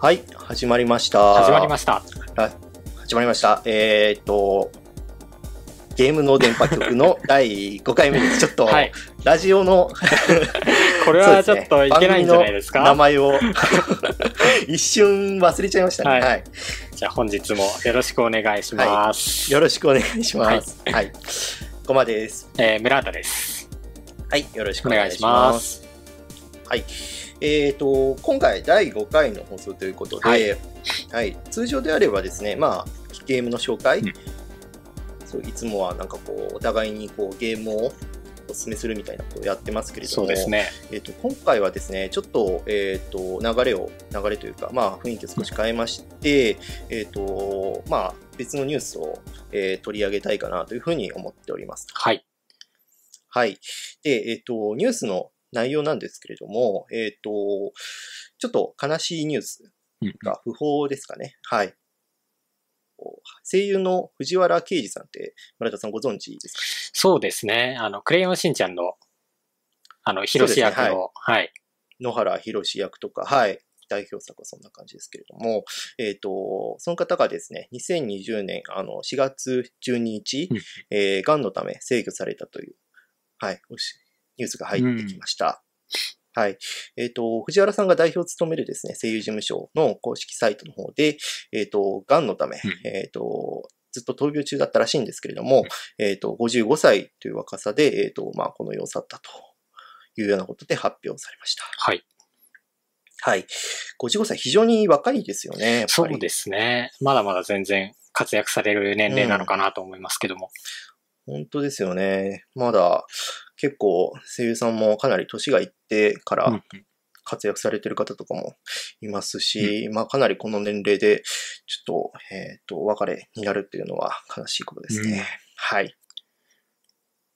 はい、始まりました。始まりました。始まりました。えーっと、ゲームの電波局の 第5回目です。ちょっと、はい。ラジオの これはちょっといけないんじゃないですか？名前を 一瞬忘れちゃいましたね。はいはい。じゃあ本日もよろしくお願いします。よろしくお願いします。はい。ごまです。えー、村田です。はい。よろしくお願いしお願いしま。ますす。はい。えー、と、今回第5回の放送ということで、はいはい、通常であればですね、まあ、ゲームの紹介、うんそういつもはなんかこう、お互いにこうゲームをお勧めするみたいなことをやってますけれども、そうですね。えー、と今回はですね、ちょっと,、えー、と流れを、流れというか、まあ、雰囲気を少し変えまして、えーとまあ、別のニュースを、えー取り上げたいかなというふうに思っております。はい。はい。で、えっ、と、ニュースの内容なんですけれども、えっ、と、ちょっと悲しいニュースうんが不法ですかね。はい。声優の藤原啓治さんって、村田さんご存知ですか？そうですね。あの、クレヨンしんちゃんの、あの、ヒロシ役そうですねの、はい。野原宏役とか、はい。代表作はそんな感じですけれども、えっ、と、その方がですね、2020年、あの、4月12日、うんえー、癌のため制御されたという、はい、ニュースが入ってきました。はい。えっ、と、藤原さんが代表を務めるですね、声優事務所の公式サイトの方で、えっ、と、癌のため、うんえっ、と、ずっと闘病中だったらしいんですけれども、えっ、と、55歳という若さで、えっ、と、まあ、この世を去ったというようなことで発表されました。はい。はい。55歳、非常に若いですよね。そうですね。まだまだ全然活躍される年齢なのかなと思いますけども。本当ですよね。まだ、結構、声優さんもかなり年がいってかうんら活躍されてる方とかもいますし、まあかなりこの年齢で、ちょっと、えっ、と、お別れになるっていうのは悲しいことですね。うんはい。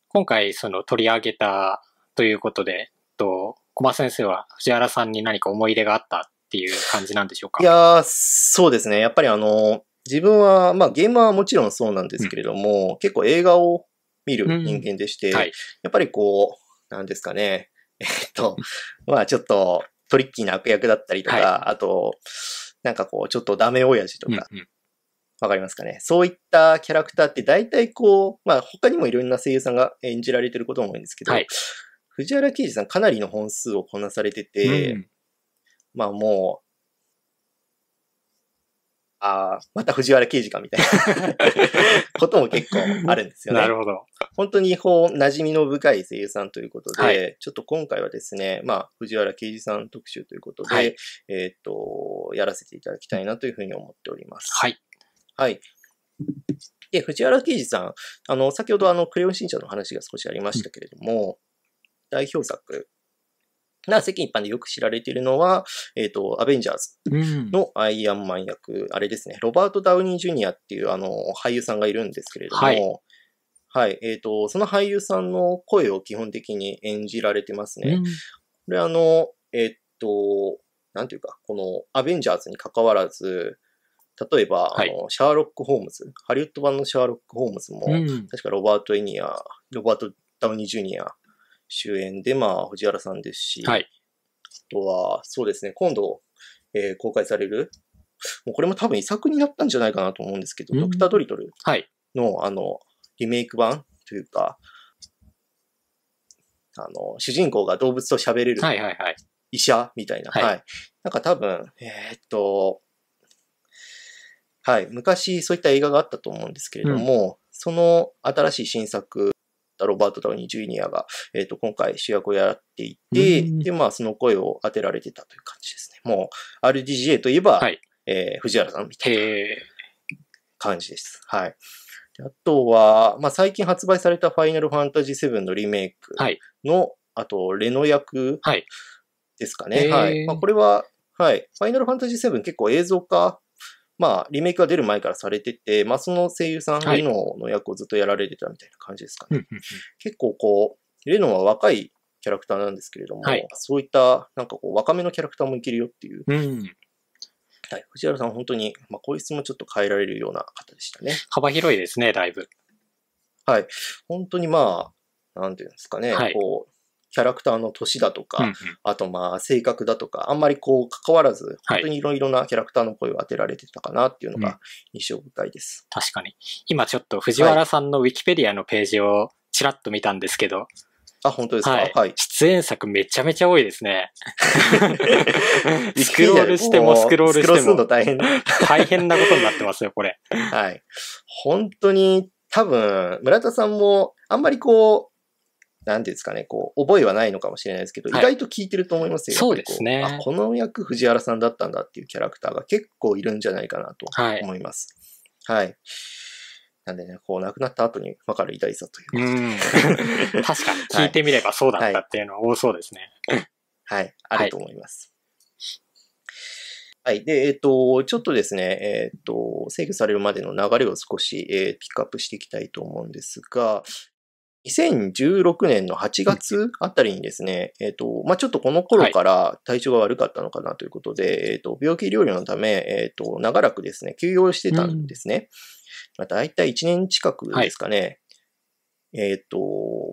今回、その取り上げたということで、と、小間先生は藤原さんに何か思い入れがあったっていう感じなんでしょうか？いやー、そうですね。やっぱりあの、自分は、まあゲームはもちろんそうなんですけれども、結構映画を見る人間でして、はい。やっぱりこう、なんですかね。えっと、まあちょっとトリッキーな悪役だったりとか、はあと、なんかこう、ちょっとダメ親父とうんか、わかりますかね。そういったキャラクターって大体こう、まあ他にもいろんな声優さんが演じられてることも多いんですけど、はい藤原啓治さんかなりの本数をこなされてて、うんまあもう、ああ、また藤原啓治かみたいな ことも結構あるんですよね。なるほど。本当にこう、馴染みの深い声優さんということで、はいちょっと今回はですね、まあ、藤原啓治さん特集ということで、はいえーっと、やらせていただきたいなというふうに思っております。はい。はい。で、藤原啓治さん、あの、先ほどあの、クレヨンしんちゃんの話が少しありましたけれども、代表作、な世間一般でよく知られているのは、えーっと、アベンジャーズうん。のアイアンマン役、あれですね、ロバート・ダウニー・ジュニアっていうあの俳優さんがいるんですけれども、はい。はい、えっ、と、その俳優さんの声を基本的に演じられてますね。うん。これあの、えっ、と、なんていうか、このアベンジャーズに関わらず、例えば、はい。あのシャーロック・ホームズ、ハリウッド版のシャーロック・ホームズも、うん。確かロバート・エニア、ロバート・ダウニー・ジュニア主演で、まあ、藤原さんですし、はい。あとは、そうですね、今度、えー公開される、もうこれも多分遺作になったんじゃないかなと思うんですけど、うんドクター・ドリトルはい。の、あの、リメイク版というか、あの、主人公が動物と喋れるはいはいはい。医者みたいな、はいはい。なんか多分、えーっと、はい、昔そういった映画があったと思うんですけれども、その新しい新作、ロバート・ダウニー・ジュニアが、えーっと、今回主役をやっていて、うんで、まあ、その声を当てられてたという感じですね。もう、RDGA といえば、はいえー藤原さんみたいな。感じです。はい。であとは、まあ、最近発売されたファイナルファンタジー7のリメイクはい。の、あと、レノ役はい。ですかね。へーはい。まあ、これは、はい。ファイナルファンタジー7結構映像化、まあ、リメイクが出る前からされてて、まあ、その声優さん、はいレノの役をずっとやられてたみたいな感じですかね。うんうんうん結構こう、レノは若いキャラクターなんですけれども、はいそういった、なんかこう、若めのキャラクターもいけるよっていう、うん。はい。藤原さん本当に、まあ、声質もちょっと変えられるような方でしたね。幅広いですね、だいぶ。はい。本当にまあ、なんていうんですかね、はいこう、キャラクターの年だとか、うんうんあとまあ性格だとか、あんまりこう関わらず、はい本当にいろいろなキャラクターの声を当てられてたかなっていうのうんが印象深いです。確かに。今ちょっと藤原さんのウィキペディアのページをちらっと見たんですけど、あ、本当ですか？ははいい。出演作めちゃめちゃ多いですね。スクロールしてもスクロールしても大変。大変なことになってますよ、これ。はい。本当に多分、村田さんもあんまりこう、なんていうんですかね、こう、覚えはないのかもしれないですけど、はい意外と聞いてると思いますよ。そうですねこうあ、この役藤原さんだったんだっていうキャラクターが結構いるんじゃないかなとはい。思います。はい。なんでね、こう亡くなった後に分かる偉大さといううん。確かに聞いてみればそうだったっていうのは多そうですね。はい、あると思います。はい。で、えっ、と、ちょっとですね、えっ、と、制御されるまでの流れを少し、えーピックアップしていきたいと思うんですが、2016年の8月あたりにですね、えっ、と、まあ、ちょっとこの頃から体調が悪かったのかなということで、えっ、と、病気療養のため、えっ、と、長らくですね、休養してたんですね。まあ、大体1年近くですかね。えっ、と、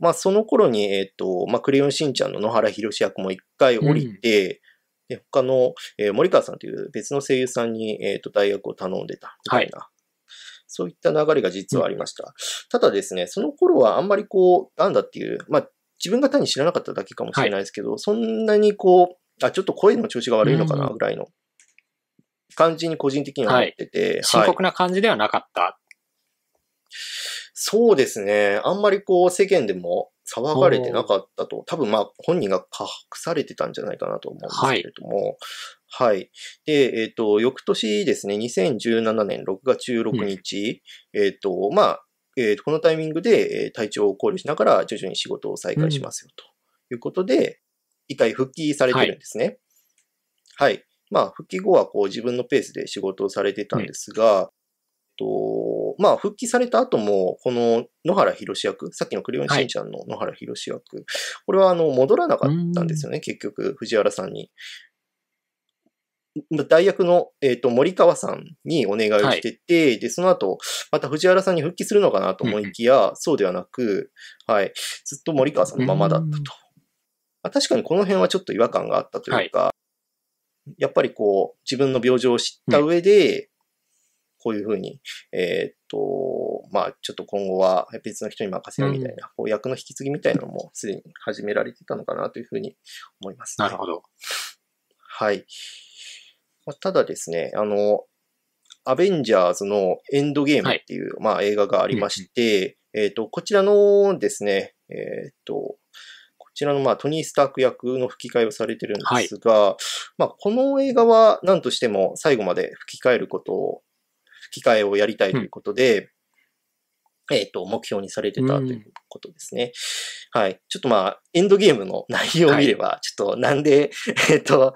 まあ、その頃に、えっ、と、まあ、クレヨンしんちゃんの野原宏役も一回降りて、で、他の、えー森川さんという別の声優さんに、えっ、と、代役を頼んでた、みたいな。そういった流れが実はありました。ただですね、その頃はあんまりこう、なんだっていう、まあ、自分が単に知らなかっただけかもしれないですけど、そんなにこう、あ、ちょっと声の調子が悪いのかな、うん。ぐらいの感じに個人的には思ってて、深はい。刻な感じではなかった。そうですね。あんまりこう世間でも騒がれてなかったと、多分まあ本人が隠されてたんじゃないかなと思うんですけれども、はい。で、えっ、と、翌年ですね、2017年6月16日、えっ、と、まあ、えーこのタイミングでえー体調を考慮しながら徐々に仕事を再開しますよということで、一回復帰されてるんですね。はい。まあ、復帰後はこう自分のペースで仕事をされてたんですが、えっと、まあ、復帰された後も、この野原宏役、さっきのクレヨンしんちゃんの野原宏役、これはあの、戻らなかったんですよね、結局、藤原さんに。大役の、えっと森川さんにお願いをしてて、で、その後、また藤原さんに復帰するのかなと思いきや、そうではなく、はい、ずっと森川さんのままだったと。うんまあ確かにこの辺はちょっと違和感があったというか、やっぱりこう、自分の病状を知った上で、こういうふうに、えーっと、まあ、ちょっと今後は別の人に任せるみたいな、こう役の引き継ぎみたいなのもすでに始められてたのかなというふうに思います、ね。なるほど。はい。まあただですね、あの、アベンジャーズのエンドゲームっていう、まあ映画がありまして、えっ、と、こちらのですね、えっ、と、こちらのまあトニー・スターク役の吹き替えをされてるんですが、まあこの映画は何としても最後まで吹き替えることを、吹き替えをやりたいということで、えっ、と、目標にされてたということですね。はい。ちょっとまあ、エンドゲームの内容を見れば、ちょっとなんで、えっ、と、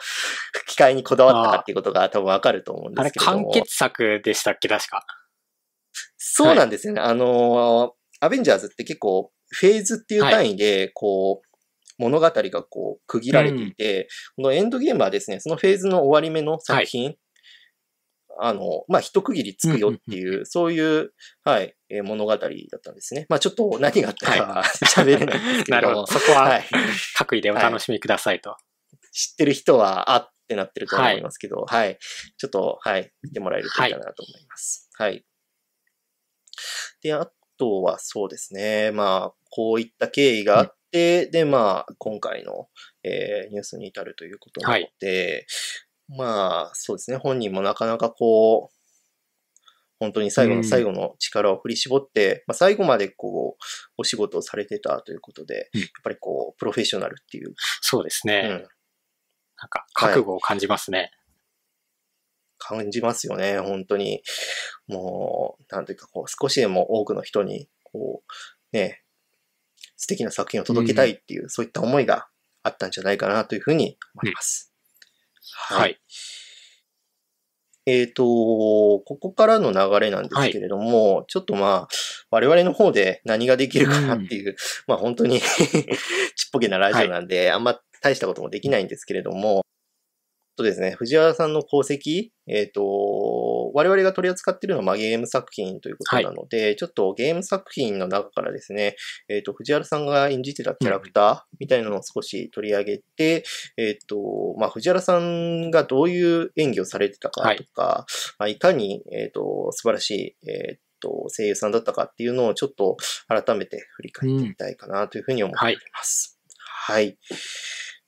吹き替えにこだわったかっていうことが多分わかると思うんであれ、すけれども。完結作でしたっけ、確か。そうなんですよね。あのーアベンジャーズって結構、フェーズっていう単位で、こう、物語がこう、区切られていて、このエンドゲームはですね、そのフェーズの終わり目の作品、あの、まあ、一区切りつくよっていう、そういう、はい、えー物語だったんですね。まあ、ちょっと 何があったかは喋れないんですけれども。なるほど。そこは、はい。各位でお楽しみくださいと。知ってる人は、あってなってると思いますけど、はい。ちょっと、はい、見てもらえるといいかなと思います。はい。で、あとはそうですね。まあ、こういった経緯があって、で、まあ、今回の、えーニュースに至るということなので、まあ、そうですね。本人もなかなかこう、本当に最後の最後の力を振り絞って、まあ、最後までこう、お仕事をされてたということで、うんやっぱりこう、プロフェッショナルっていう、そうですね。うん、なんか、覚悟を感じますね。感じますよね、本当に。もう、なんていうか、こう、少しでも多くの人に、こう、ね、素敵な作品を届けたいっていう、そういった思いがあったんじゃないかなというふうに思います。はい。えっ、と、ここからの流れなんですけれども、ちょっとまあ、我々の方で何ができるかなっていう、まあ本当に ちっぽけなラジオなんで、あんま大したこともできないんですけれども、とですね、藤原さんの功績、えっ、と、我々が取り扱っているのは、まあ、ゲーム作品ということなので、ちょっとゲーム作品の中からですね、えっ、と、藤原さんが演じてたキャラクターみたいなのを少し取り上げて、えっ、と、まあ、藤原さんがどういう演技をされてたかとか、まあ、いかに、えっ、と、素晴らしい、えっ、と、声優さんだったかっていうのをちょっと改めて振り返ってみたいかなというふうに思っております。はい。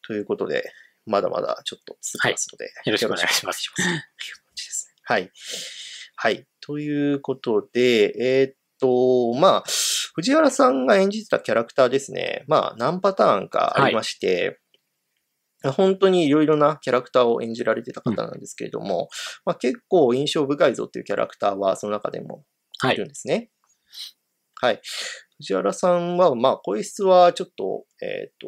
ということで、まだまだちょっと続きますので、よろしくお願いしますよろしくお願いします。という感じですねはい。はい。ということで、えーっと、まあ、藤原さんが演じてたキャラクターですね。まあ、何パターンかありまして、本当にいろいろなキャラクターを演じられてた方なんですけれども、まあ、結構印象深いぞっていうキャラクターはその中でもはいいるんですね。はい。藤原さんは、まあ、声質はちょっと、えっ、と、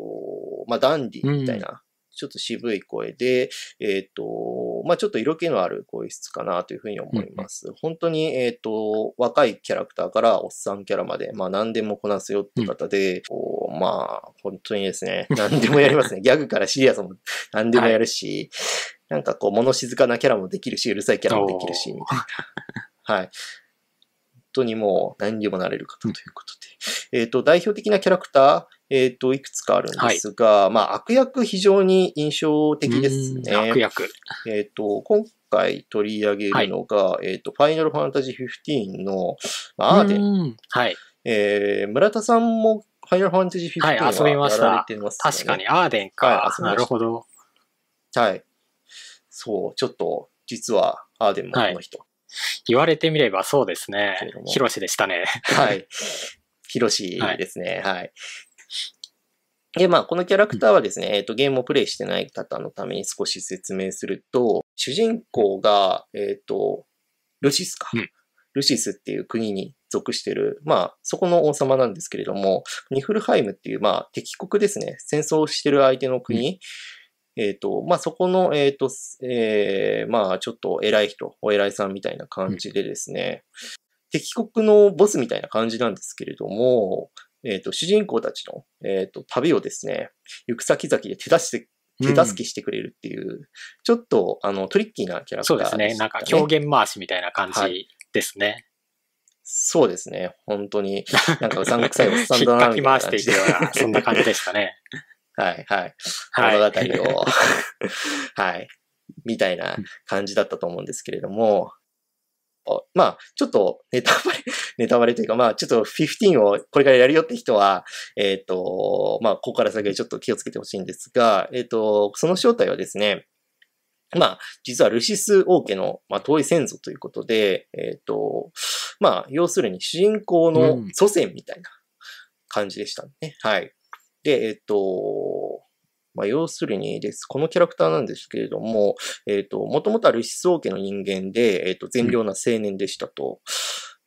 まあ、ダンディみたいな、ちょっと渋い声で、えっ、と、まあ、ちょっと色気のある声質かなというふうに思います。本当に、えっ、と、若いキャラクターからおっさんキャラまで、まあ、何でもこなすよって方で、こうまあ、本当にですね、何でもやりますね。ギャグからシリアスも何でもやるし、なんかこう、物静かなキャラもできるし、うるさいキャラもできるし、みたいな。はい。本当にもう何にもなれる方ということで。えっ、と、代表的なキャラクター、えっ、と、いくつかあるんですが、まあ、悪役非常に印象的ですね。うん悪役。えっ、と、今回取り上げるのが、えっ、と、ファイナルファンタジー15の、まあ、アーデン。ン。はい。えー、村田さんもファイナルファンタジー15はいは遊びました。確かに、アーデンはいか。遊びましたなるほど。はい。そう、ちょっと、実は、アーデンもこの人。言われてみればそうですねヒロシでしたね。はい。ヒロシですね。はい。で、まあ、このキャラクターはですね、えっ、と、ゲームをプレイしてない方のために少し説明すると、主人公が、えっ、と、ルシスか。うんルシスっていう国に属してる、まあ、そこの王様なんですけれども、ニフルハイムっていう、まあ、敵国ですね。戦争をしてる相手の国。えっ、と、まあ、そこの、えっ、と、えーまあ、ちょっと偉い人、お偉いさんみたいな感じでですね、敵国のボスみたいな感じなんですけれども、えっ、と、主人公たちの、えっ、と、旅をですね、行く先々で手出して、手助けしてくれるっていう、ちょっと、あの、トリッキーなキャラクターそうですね。なんか狂言回しみたいな感はじですね。そうですね。本当に、なんか うさんくさいおっさん引っだな、かきみたいな回していくよ。うな、そんな感じでしたね。はい、はい。はい。物語を、はい、みたいな感じだったと思うんですけれども、おまあ、ちょっとネタバレ、ネタバレというか、まあ、ちょっと15をこれからやるよって人は、えっ、と、まあ、ここから先ちょっと気をつけてほしいんですが、えっ、と、その正体はですね、まあ、実はルシス王家の、まあ、遠い先祖ということで、えっ、と、まあ、要するに主人公の祖先みたいな感じでしたね。はい。で、えっ、と、まあ、要するにです。このキャラクターなんですけれども、えっ、と、もともとはルシス王家の人間で、えっ、と、善良な青年でしたと。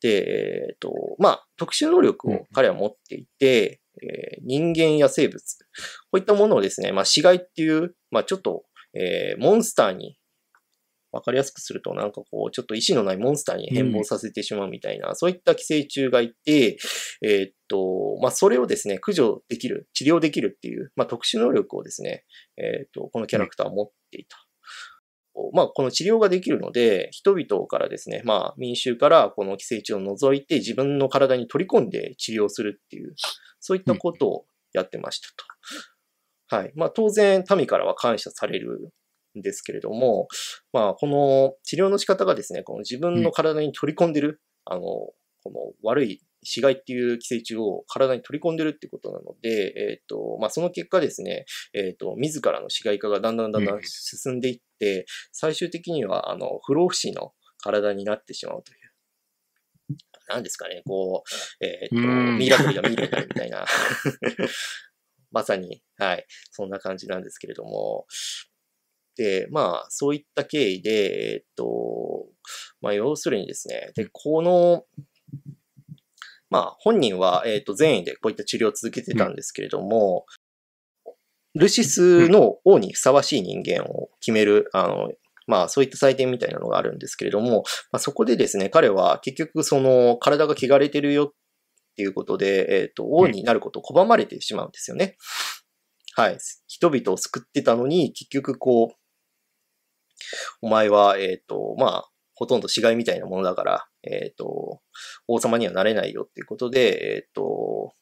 で、えっ、と、まあ、特殊能力を彼は持っていて、えー人間や生物、こういったものをですね、まあ、死骸っていう、まあ、ちょっと、えーモンスターに、わかりやすくすると、なんかこう、ちょっと意志のないモンスターに変貌させてしまうみたいな、そういった寄生虫がいて、えーっと、まあ、それをですね、駆除できる、治療できるっていう、まあ、特殊能力をですね、えーっと、このキャラクターは持っていた。まあ、この治療ができるので、人々からですね、まあ、民衆からこの寄生虫を除いて自分の体に取り込んで治療するっていう、そういったことをやってましたと。はい。まあ、当然、民からは感謝されるんですけれども、まあ、この治療の仕方がですね、この自分の体に取り込んでる、あの、この悪い死骸っていう寄生虫を体に取り込んでるってことなので、えっ、と、まあ、その結果ですね、えっ、と、自らの死骸化がだんだんだんだん進んでいって、最終的には、あの、不老不死の体になってしまうという。なんですかね、こう、えっ、と、うんミイラ取りがミイラになるみたいな。まさに、はい、そんな感じなんですけれども。で、まあ、そういった経緯で、えっ、と、まあ、要するにですね、で、この、まあ、本人は、えっ、と、善意でこういった治療を続けてたんですけれども、ルシスの王にふさわしい人間を決める、あの、まあ、そういった祭典みたいなのがあるんですけれども、まあ、そこでですね、彼は結局その体が汚れてるよっていうことで、えっ、と、王になることを拒まれてしまうんですよね。はい。人々を救ってたのに、結局こう、お前は、えっ、と、まあ、ほとんど死骸みたいなものだから、えっ、と、王様にはなれないよっていうことで、えっ、と、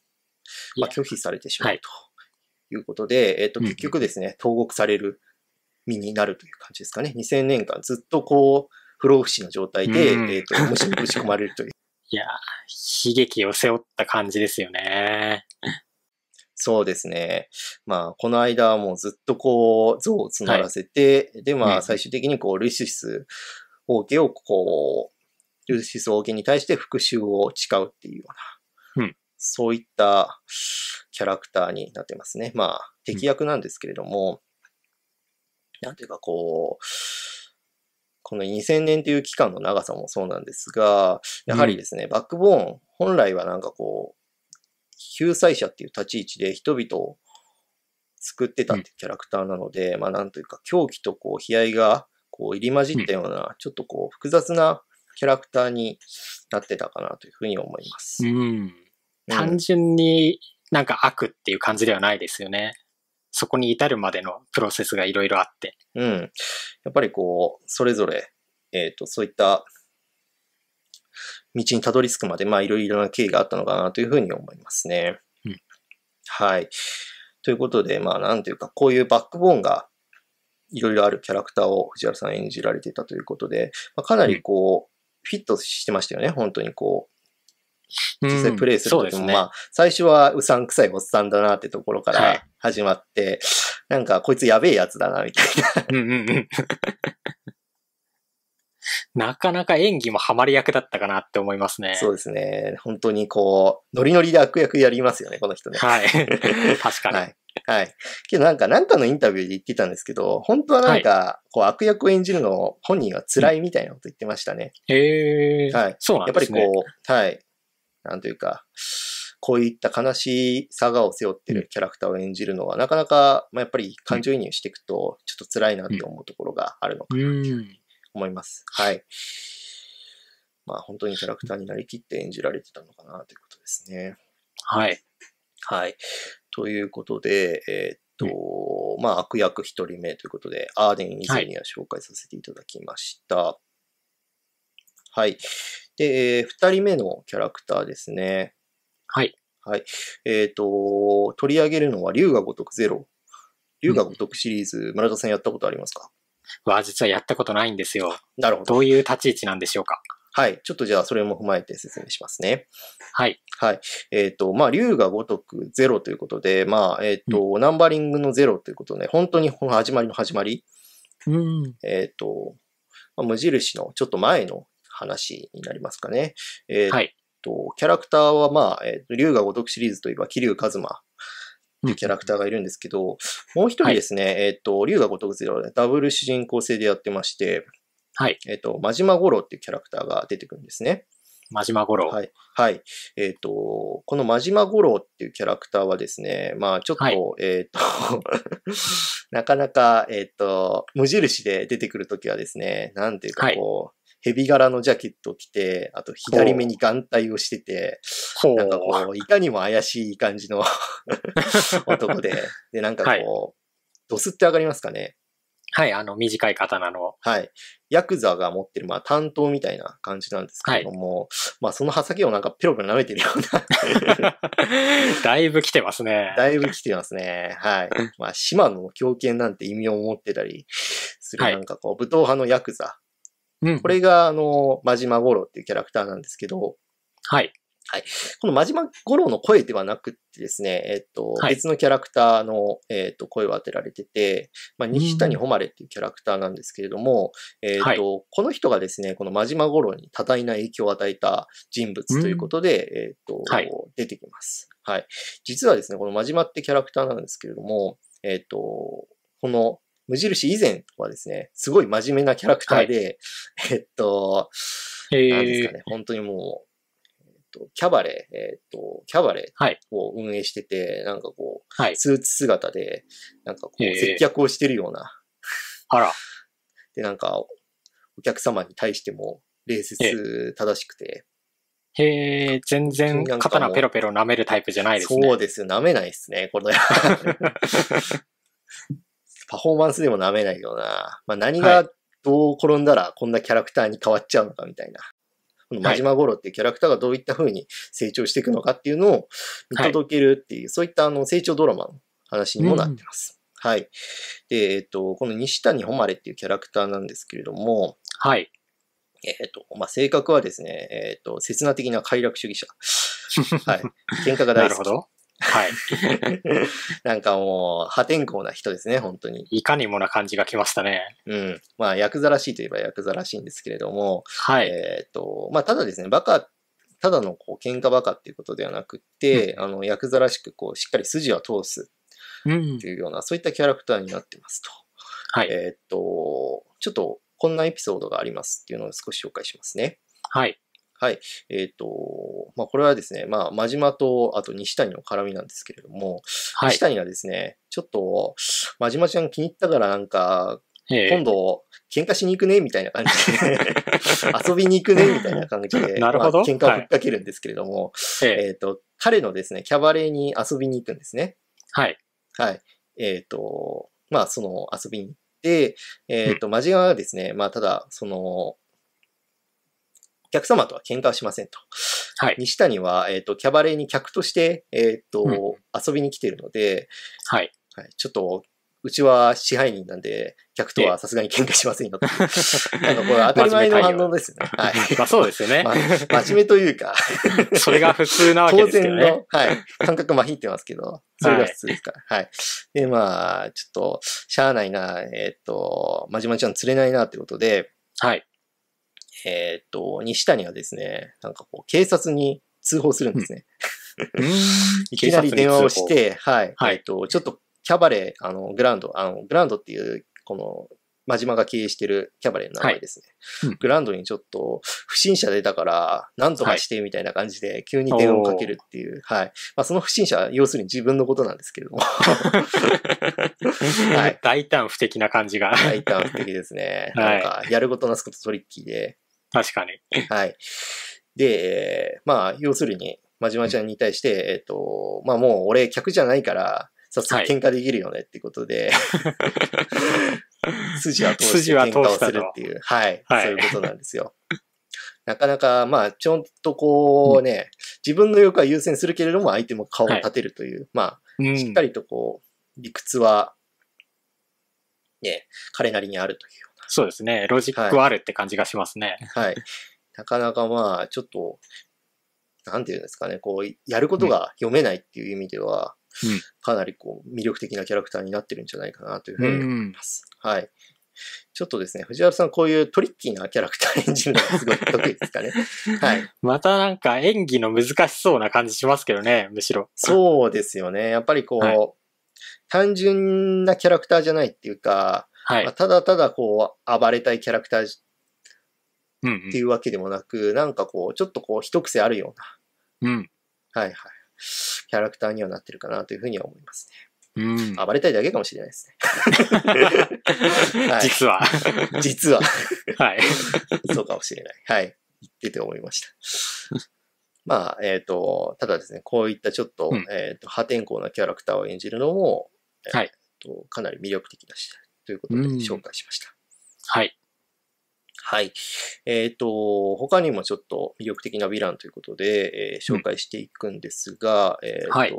まあ、拒否されてしまうはいということで、えっ、と、結局ですね、投獄される身になるという感じですかね。2000年間ずっとこう、不老不死の状態で、うんえっ、と、虫にぶち込まれるという。いや、悲劇を背負った感じですよね。そうですね。まあ、この間はもうずっとこう、像を募らせて、で、まあ、うん。最終的にこう、ルシス王家をこう、ルシス王家に対して復讐を誓うっていうような、うん。そういったキャラクターになってますね。まあ、敵役なんですけれども、なんていうかこう、この2000年という期間の長さもそうなんですが、やはりですね、バックボーン、本来はなんかこう、救済者っていう立ち位置で人々を救ってたっていうキャラクターなので、まあなんというか狂気とこう悲哀がこう入り混じったような、ちょっとこう複雑なキャラクターになってたかなというふうに思います。うん。うん単純になんか悪っていう感じではないですよね。そこに至るまでのプロセスがいろいろあって。うん。やっぱりこう、それぞれ、えっ、と、そういった道にたどり着くまで、まあいろいろな経緯があったのかなというふうに思いますね。うんはい。ということで、まあなんていうか、こういうバックボーンがいろいろあるキャラクターを藤原さん演じられていたということで、まあ、かなりこう、フィットしてましたよね、本当にこう。実際プレイする時も、そうですね。まあ、最初はうさんくさいおっさんだなってところかはいら始まって、なんかこいつやべえやつだな、みたいな。うんうんうん。なかなか演技もハマり役だったかなって思いますね。そうですね。本当にこう、ノリノリで悪役やりますよね、この人ね。はい。確かに。はい。はい。けどなんか、なんかのインタビューで言ってたんですけど、本当はなんか、こう、悪役を演じるの本人は辛いみたいなこと言ってましたね。へえ、はい。そうなやっぱりんですね。こう、はい。なんというか、こういった悲しさがを背負ってるキャラクターを演じるのは、なかなか、まあ、やっぱり感情移入していくと、ちょっと辛いなって思うところがあるのかうん。と思います。はい。まあ、本当にキャラクターになりきって演じられてたのかなということですね。はい。はい。ということで、えーっと、まあ、悪役一人目ということで、アーデン以前には紹介させていただきました。はい。で、えー二人目のキャラクターですね。はい。えーっと、取り上げるのは、竜が如くゼロ。竜が如くシリーズ、村田さんやったことありますか？は、実はやったことないんですよ。なるほど。どういう立ち位置なんでしょうか？はい。ちょっとじゃあ、それも踏まえて説明しますね。はい。はい。えっ、と、まあ、竜が如くゼロということで、まあ、えっ、と、ナンバリングのゼロということで、本当にこの始まりの始まり、うん。えっ、と、まあ、無印のちょっと前の話になりますかね。えっ、はい。と、キャラクターは、まあ、えーと、竜が如くシリーズといえば、桐生一馬というキャラクターがいるんですけど、もう一人ですね、えっ、と、竜が如くゼロでダブル主人公制でやってまして、はい。えっ、と、真島五郎っていうキャラクターが出てくるんですね。真島五郎。はい。はい。えっ、と、この真島五郎っていうキャラクターはですね、まあちょっと、はいえっ、と、なかなか、えっ、と、無印で出てくるときはですね、なんていうかこう、ヘビ柄のジャケットを着て、あと左目に眼帯をしてて。なんかこう、いかにも怪しい感じの 男で、で、なんかこう、ドスって上がりますかね。はい、あの、短い刀の。はい。ヤクザが持ってる、まあ、担当みたいな感じなんですけれども、まあ、その刃先をなんかペロペロ舐めてるような、だいぶ来てますね。だいぶ来てますね。はい。まあ、島野の狂犬なんて意味を持ってたりする、はいなんかこう、武闘派のヤクザ。うん。これが、あの、真島五郎っていうキャラクターなんですけど、はい。この真島五郎の声ではなくってですね、えっと、はい別のキャラクターの、えっと、声を当てられてて、まあ、西谷誉っていうキャラクターなんですけれども、えっと、はいこの人がですね、この真島五郎に多大な影響を与えた人物ということで、えっと、はい出てきます。はい。実はですね、この真島ってキャラクターなんですけれども、えっと、この無印以前はですね、すごい真面目なキャラクターで、えっと、なんですかね、本当にもう、えっと、キャバレー、えっと、キャバレはい。ーを運営してて、なんかこう、はい。スーツ姿で、なんかこう、接客をしてるような、あら。で、なんか、お客様に対しても、礼節正しくて、へえ、全然刀ペロペロ舐めるタイプじゃないですね。そうです。よ、舐めないですね、これ。パフォーマンスでも舐めないような、まあ何がどう転んだらこんなキャラクターに変わっちゃうのかみたいな。この真島五郎っていうキャラクターがどういった風に成長していくのかっていうのを見届けるっていう、そういったあの成長ドラマの話にもなってます。はい。で、えっ、と、この西谷誉っていうキャラクターなんですけれども、はい。えっ、と、まあ、性格はですね、えっ、と、刹那的な快楽主義者。はい。喧嘩が大好き。なるほど。はい。なんかもう、破天荒な人ですね、本当に。いかにもな感じがきましたね。うん。まあ、ヤクザらしいといえばヤクザらしいんですけれども、はい。えっ、と、まあ、ただですね、バカ、ただのこう喧嘩バカっていうことではなくって、あの、ヤクザらしくこう、しっかり筋は通すうんと。いうような、そういったキャラクターになってますと。はい。えっ、と、ちょっと、こんなエピソードがありますっていうのを少し紹介しますね。はい。はい。えっ、と、まあ、これはですね、まあ、真島と、あと西谷の絡みなんですけれども、はい西。谷がですね、ちょっと、真島ちゃん気に入ったからなんか、え今度、喧嘩しに行くねみたいな感じで、遊びに行くねみたいな感じで、なるほどまあ喧嘩をふっかけるんですけれども、えええっ、と、彼のですね、キャバレーに遊びに行くんですね。はい。はい。えっ、と、まあ、その遊びに行って、えっ、と、真島はですね、まあ、ただ、その、お客様とは喧嘩はしませんと。はい。西谷は、えっ、と、キャバレーに客として、えっ、と、うん遊びに来ているので、はい。はい、ちょっと、うちは支配人なんで、客とはさすがに喧嘩しませんよっていう。なんかこれ当たり前の反応ですよね。はい。まあそうですよね。まあ、真面目というか、それが普通なわけ当ですけどね。然の、はい、感覚まひってますけど、それが普通ですから。はい。で、まあ、ちょっと、しゃあないな、えっ、と、真島ちゃん釣れないなってことで、はい。えっ、と、西谷はですね、なんかこう、警察に通報するんですね。うーん いきなり電話をし、て、はい。はいえっ、と、ちょっと、キャバレー、あの、グランド、あの、グランドっていう、この、真島が経営してるキャバレーの名前ですね。はいうんグランドにちょっと、不審者出たから、なんとかしてみたいな感じで、急に電話をかけるっていう、はい。まあ、その不審者、要するに自分のことなんですけれども、はい大胆不敵な感じが。大胆不敵ですね。はいなんか、やることなすことトリッキーで、確かに。はい。で、えーまあ、要するに、真島ちゃんに対して、えっ、と、まあもう俺客じゃないから、早速喧嘩できるよねってことで、筋は通して喧嘩をするっていう、はい、はい。そういうことなんですよ。なかなか、まあ、ちょっとこうね、自分の欲は優先するけれども、相手も顔を立てるという、まうん。あ、しっかりとこう、理屈は、ね、彼なりにあるというそうですね。ロジックはあるって感じがしますね。はい。なかなかまあ、ちょっと、なんていうんですかね、こう、やることが読めないっていう意味では、うんかなりこう、魅力的なキャラクターになってるんじゃないかなというふうに思います。はい。ちょっとですね、藤原さん、こういうトリッキーなキャラクター演じるのがすごい得意ですかね？はい。またなんか演技の難しそうな感じしますけどね、むしろ。そうですよね。やっぱりこう、はい単純なキャラクターじゃないっていうか、はいまあ。ただただこう、暴れたいキャラクターうんっていうわけでもなく、なんかこう、ちょっとこう、一癖あるような、うん。うん。はいはい。キャラクターにはなってるかなというふうには思いますうんね。暴れたいだけかもしれないですね。はい実は。実は、はい。そうかもしれない。はい。言ってて思いました。まあ、えっ、と、ただですね、こういったちょっと、うんえっ、と、破天荒なキャラクターを演じるのも、えーはいとかなり魅力的だし、ということでうん紹介しました。はい。はい。えっ、と、他にもちょっと魅力的なヴィランということで、えー紹介していくんですが、えっ、と、はい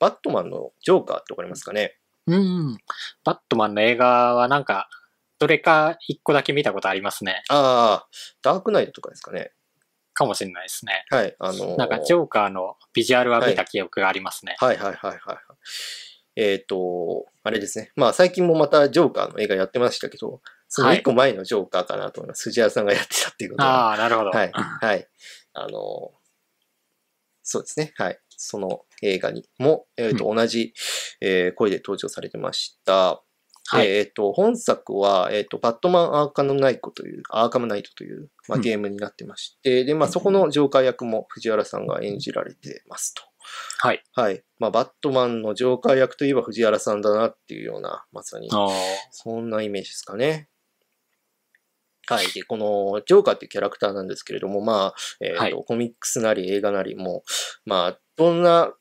バットマンのジョーカーってわかりますかね？うん。バットマンの映画はなんか、どれか一個だけ見たことありますね。ああ、ダークナイトとかですかね。かもしれないですね。はい。あのーなんか、ジョーカーのビジュアルは見た記憶がありますね。はいはいはいはい。えっ、と、あれですね。まあ最近もまたジョーカーの映画やってましたけど、その一個前のジョーカーかなと思います。藤原さんがやってたっていうことは。ああ、なるほど。はい。はい。あの、そうですね。はい。その映画にも、えっ、と、同じ、えー声で登場されてました。はい。えっ、と、本作は、えっ、と、バットマンアーカムナイトという、アーカムナイトという、まあ、うんゲームになってまして、で、まあ、そこのジョーカー役も藤原さんが演じられてますと。はい。はい。まあ、バットマンのジョーカー役といえば藤原さんだなっていうような、まさに、そんなイメージですかね。はい。で、このジョーカーっていうキャラクターなんですけれども、まあ、えっ、と、はいコミックスなり映画なりも、まあ、どんな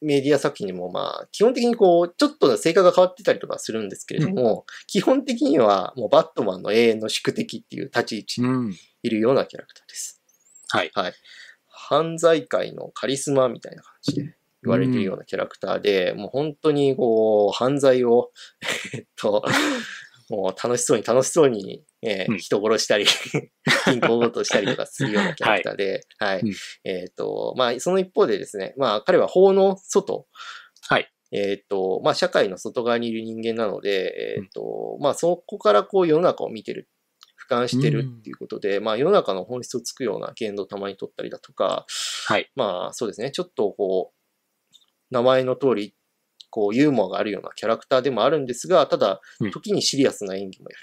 メディア作品でもまあ、基本的にこう、ちょっと性格が変わってたりとかするんですけれども、基本的にはもうバットマンの永遠の宿敵っていう立ち位置にうん。いるようなキャラクターです。はい。はい。犯罪界のカリスマみたいな感じで言われているようなキャラクターで、もう本当にこう、犯罪を、えっと、もう楽しそうに楽しそうに、えーうん。人殺したり、銀行強盗したりとかするようなキャラクターで、はい。うん。えっと、まあ、その一方でですね、まあ、彼は法の外、はい。えっ、と、まあ、社会の外側にいる人間なので、えっ、と、まあ、そこからこう世の中を見てる、俯瞰してるっていうことで、まあ、世の中の本質をつくような言動をたまに取ったりだとか、はい。まあ、そうですね、ちょっとこう、名前の通り、こう、ユーモアがあるようなキャラクターでもあるんですが、ただうん、時にシリアスな演技もやる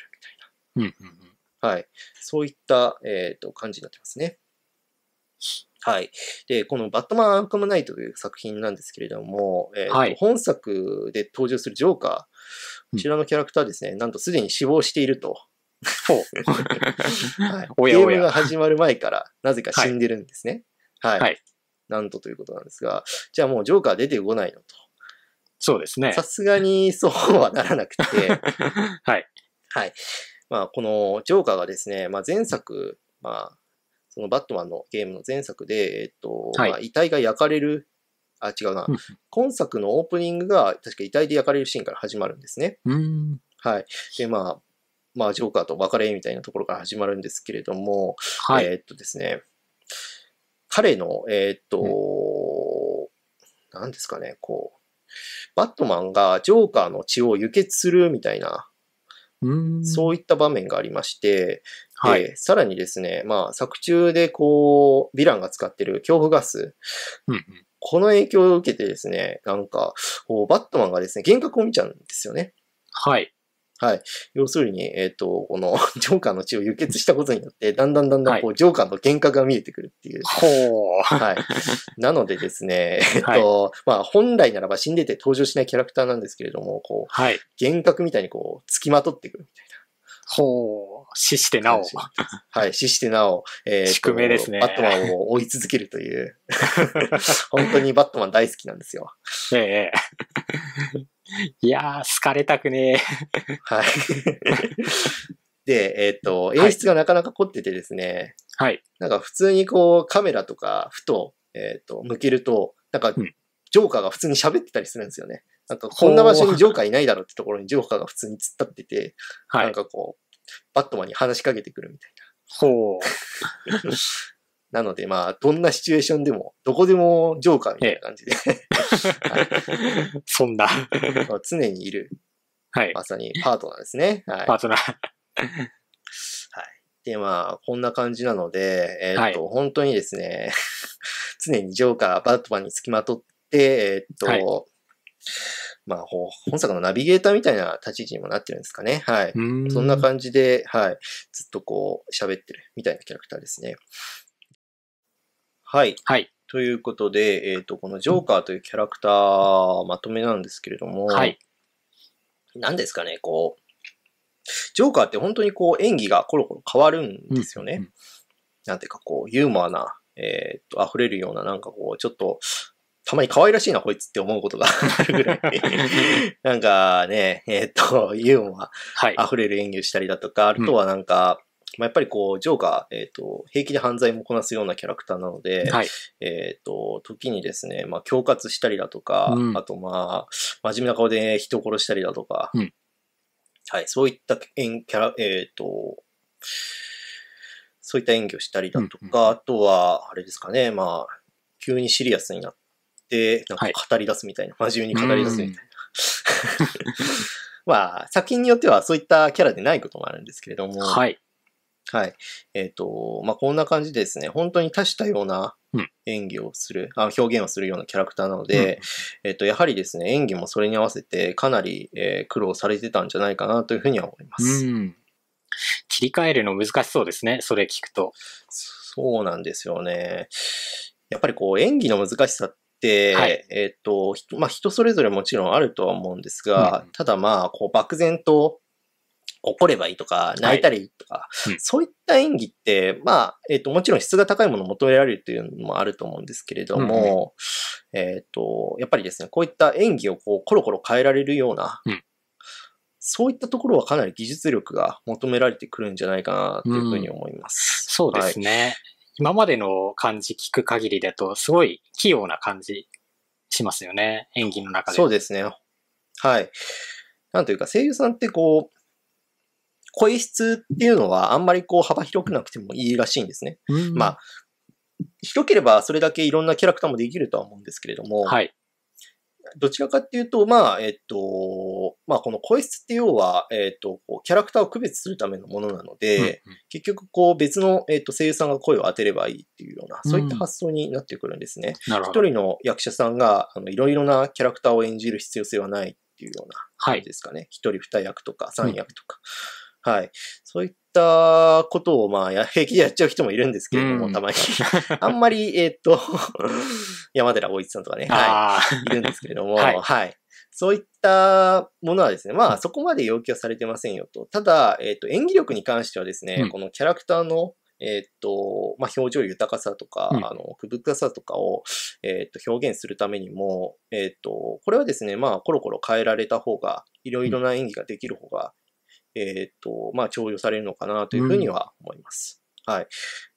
みたいうん。うんうんな。はい。そういった、えっ、と、感じになってますね。はい。で、このバットマン・アーカム・ナイトという作品なんですけれども、えーとはい本作で登場するジョーカー、こちらのキャラクターですね、なんとすでに死亡していると。ほう。はい、おやおやゲームが始まる前からなぜか死んでるんですね。はい。はいなんとということなんですが、じゃあもうジョーカー出てこないのそうですねと。さ。すがにそうはならなくて、はい。はい。まあ、このジョーカーがですね、まあ、前作、まあ、そのバットマンのゲームの前作で、えっと、はいまあ、遺体が焼かれる、あ、違うなうん。今作のオープニングが確か遺体で焼かれるシーンから始まるんですね。うん。はい。で、まあ、まあ、ジョーカーと別れみたいなところから始まるんですけれども、はい。えーっとですね、彼の、えーっと、なんですかね、こう、バットマンがジョーカーの血を輸血するみたいな、うん。そういった場面がありまして、はい。でさらにですね、まあ、作中でこう、ヴィランが使ってる恐怖ガス、うんうん。この影響を受けてですね、なんか、バットマンがですね、幻覚を見ちゃうんですよね。はい。はい。要するに、えっ、と、この、ジョーカーの血を輸血したことによって、だんだんだんだん、こう、ジョーカーの幻覚が見えてくるっていう。ほう。はい。なのでですね、えっと、まあ、本来ならば死んでて登場しないキャラクターなんですけれども、こう、はい。幻覚みたいにこう、付きまとってくるみたいほう。死してななお。はい。死してなお、えーと宿命ですねバットマンを追い続けるという、本当にバットマン大好きなんですよ。ええ。いやー、好かれたくねえ。はい。で、えっ、と、い演出がなかなか凝っててですね、はい。なんか普通にこうカメラとかふと、えっ、と、向けると、なんかうんジョーカーが普通に喋ってたりするんですよね。なんかこんな場所にジョーカーいないだろうってところにジョーカーが普通に突っ立ってて、なんはい。かこう、バットマンに話しかけてくるみたいほう。な。なのでまあ、どんなシチュエーションでも、どこでもジョーカーみたいな感じで、そんな。常にいる、はい。まさにパートナーですね。はい。パートナー。はい。で、まあ、こんな感じなので、えっ、と、はい本当にですね、常にジョーカー、バットマンにつきまとって、えっ、と、はいまあ、ほ本作のナビゲーターみたいな立ち位置にもなってるんですかね。はい。うんそんな感じで、はい。ずっとこう、喋ってるみたいなキャラクターですね。はい。はい。ということで、えっ、と、このジョーカーというキャラクター、まとめなんですけれども、はい。何ですかね、こう、ジョーカーって本当にこう演技がコロコロ変わるんですよね。うんなんていうかこう、ユーモアな、えーっと、溢れるようななんかこう、ちょっと、たまに可愛らしいなこいつって思うことが あるぐらい。なんかね、えーっと、ユーモアはい。溢れる演技をしたりだとか、あとはなんか、まあ、やっぱりこう、ジョーカー、えーっと、平気で犯罪もこなすようなキャラクターなので、はい。えっ、と、時にですね、まあ、恐喝したりだとか、うんあとまあ、真面目な顔で人を殺したりだとか、うんはい、そういった演キャラ、えっ、と、そういった演技をしたりだとか、うんうんあとは、あれですかね、まあ、急にシリアスになって、なんかはい語り出すみたいな、真面目に語り出すみたいな。まあ、作品によってはそういったキャラでないこともあるんですけれども、はい。はい。えっ、と、まあ、こんな感じでですね、本当に多種多様なうん演技をする、あ表現をするようなキャラクターなので、えっ、と、やはりですね、演技もそれに合わせてかなり、えー苦労されてたんじゃないかなというふうには思いまうす。ん。切り替えるの難しそうですね。それ聞くと。そうなんですよね。やっぱりこう、演技の難しさって、はいえっ、と、ひまあ、人それぞれもちろんあるとは思うんですが、うんただまあ、こう、漠然と、怒ればいいとか、泣いたらいいとか、うんそういった演技って、まあ、えっ、と、もちろん質が高いものを求められるというのもあると思うんですけれども、えっ、と、やっぱりですね、こういった演技をこう、コロコロ変えられるような、うんそういったところはかなり技術力が求められてくるんじゃないかなというふうに思います。そうですね。今までの感じ聞く限りだと、すごい器用な感じしますよね。演技の中で。そうですね。はい。なんというか、声優さんってこう、声質っていうのはあんまりこう幅広くなくてもいいらしいんですね。うんまあ、広ければそれだけいろんなキャラクターもできるとは思うんですけれども、はい。どちらかっていうと、まあ、えっと、まあ、この声質って要は、えっと、キャラクターを区別するためのものなので、うんうん結局、こう別の、えっと、声優さんが声を当てればいいっていうような、そういった発想になってくるんですね。なるほど。一人の役者さんが、あの、いろいろなキャラクターを演じる必要性はないっていうようなはい感じ。ですかね。一、人二役とか三役とか。はい。そういったことを、まあ、や 平気でやっちゃう人もいるんですけれども、うんたまに。あんまり、えっと、山寺大一さんとかね、はい、いるんですけれども、はいはい。そういったものはですね、まあ、そこまで要求はされてませんよと。ただ、えっ、と、演技力に関してはですね、うんこのキャラクターの、えっ、と、まあ、表情豊かさとか、うんあの、奥深さとかを、えっ、と、表現するためにも、えっ、と、これはですね、まあ、コロコロ変えられた方が、いろいろな演技ができる方が、えっ、と、まあ、重用されるのかなというふうには思います。はい。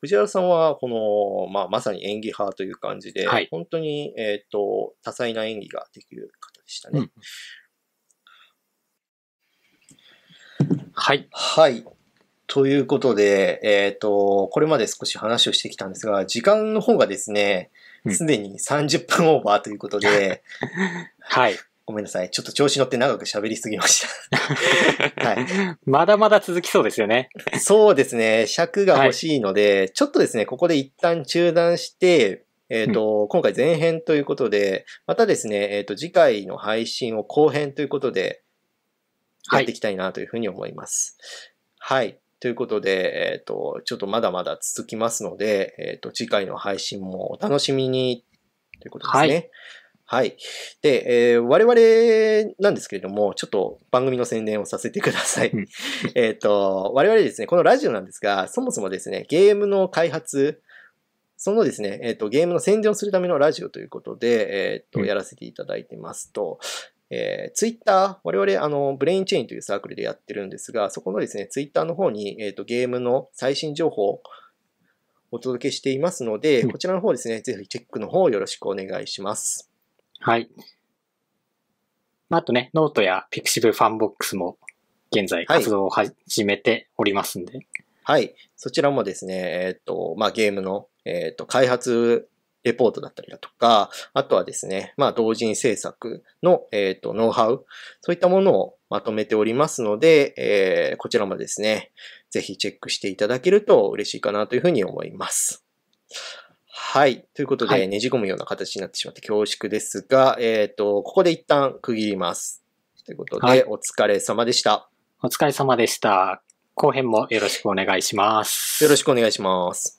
藤原さんは、この、まあ、まさに演技派という感じで、はい本当に、えっ、と、多彩な演技ができる方でしたね。うんはい。はい。ということで、えっ、と、これまで少し話をしてきたんですが、時間の方がですねう、んすでに30分オーバーということで、はい。ごめんなさい。ちょっと調子乗って長く喋りすぎました。はい。まだまだ続きそうですよね。そうですね。尺が欲しいので、ちょっとですね、ここで一旦中断して、えっ、と、今回前編ということで、またですね、えっ、と、次回の配信を後編ということで、やっていきたいなというふうに思います。はい。ということで、えっ、と、ちょっとまだまだ続きますので、えっ、と、次回の配信もお楽しみにということですね。はい。で、えー我々なんですけれども、ちょっと番組の宣伝をさせてくださいうん。えっと、我々ですね、このラジオなんですが、そもそもですね、ゲームの開発、そのですね、えっ、と、ゲームの宣伝をするためのラジオということで、えっ、と、うんやらせていただいてますと、えー、ツイッター、我々、あの、ブレインチェーンというサークルでやってるんですが、そこのですね、ツイッターの方に、えっ、と、ゲームの最新情報をお届けしていますので、うんこちらの方ですね、ぜひチェックの方よろしくお願いします。はい。まああとね、ノートや pixivFANBOX も現在活動を始めておりますんで。はい。そちらもですね、えっ、と、まあ、ゲームの、えっ、と、開発レポートだったりだとか、あとはですね、まあ、同人制作の、えっ、と、ノウハウ、そういったものをまとめておりますので、えーこちらもですね、ぜひチェックしていただけると嬉しいかなというふうに思います。はい。ということで、はいねじ込むような形になってしまって恐縮ですが、えっ、と、ここで一旦区切ります。ということで、はいお疲れ様でした。お疲れ様でした。後編もよろしくお願いします。よろしくお願いします。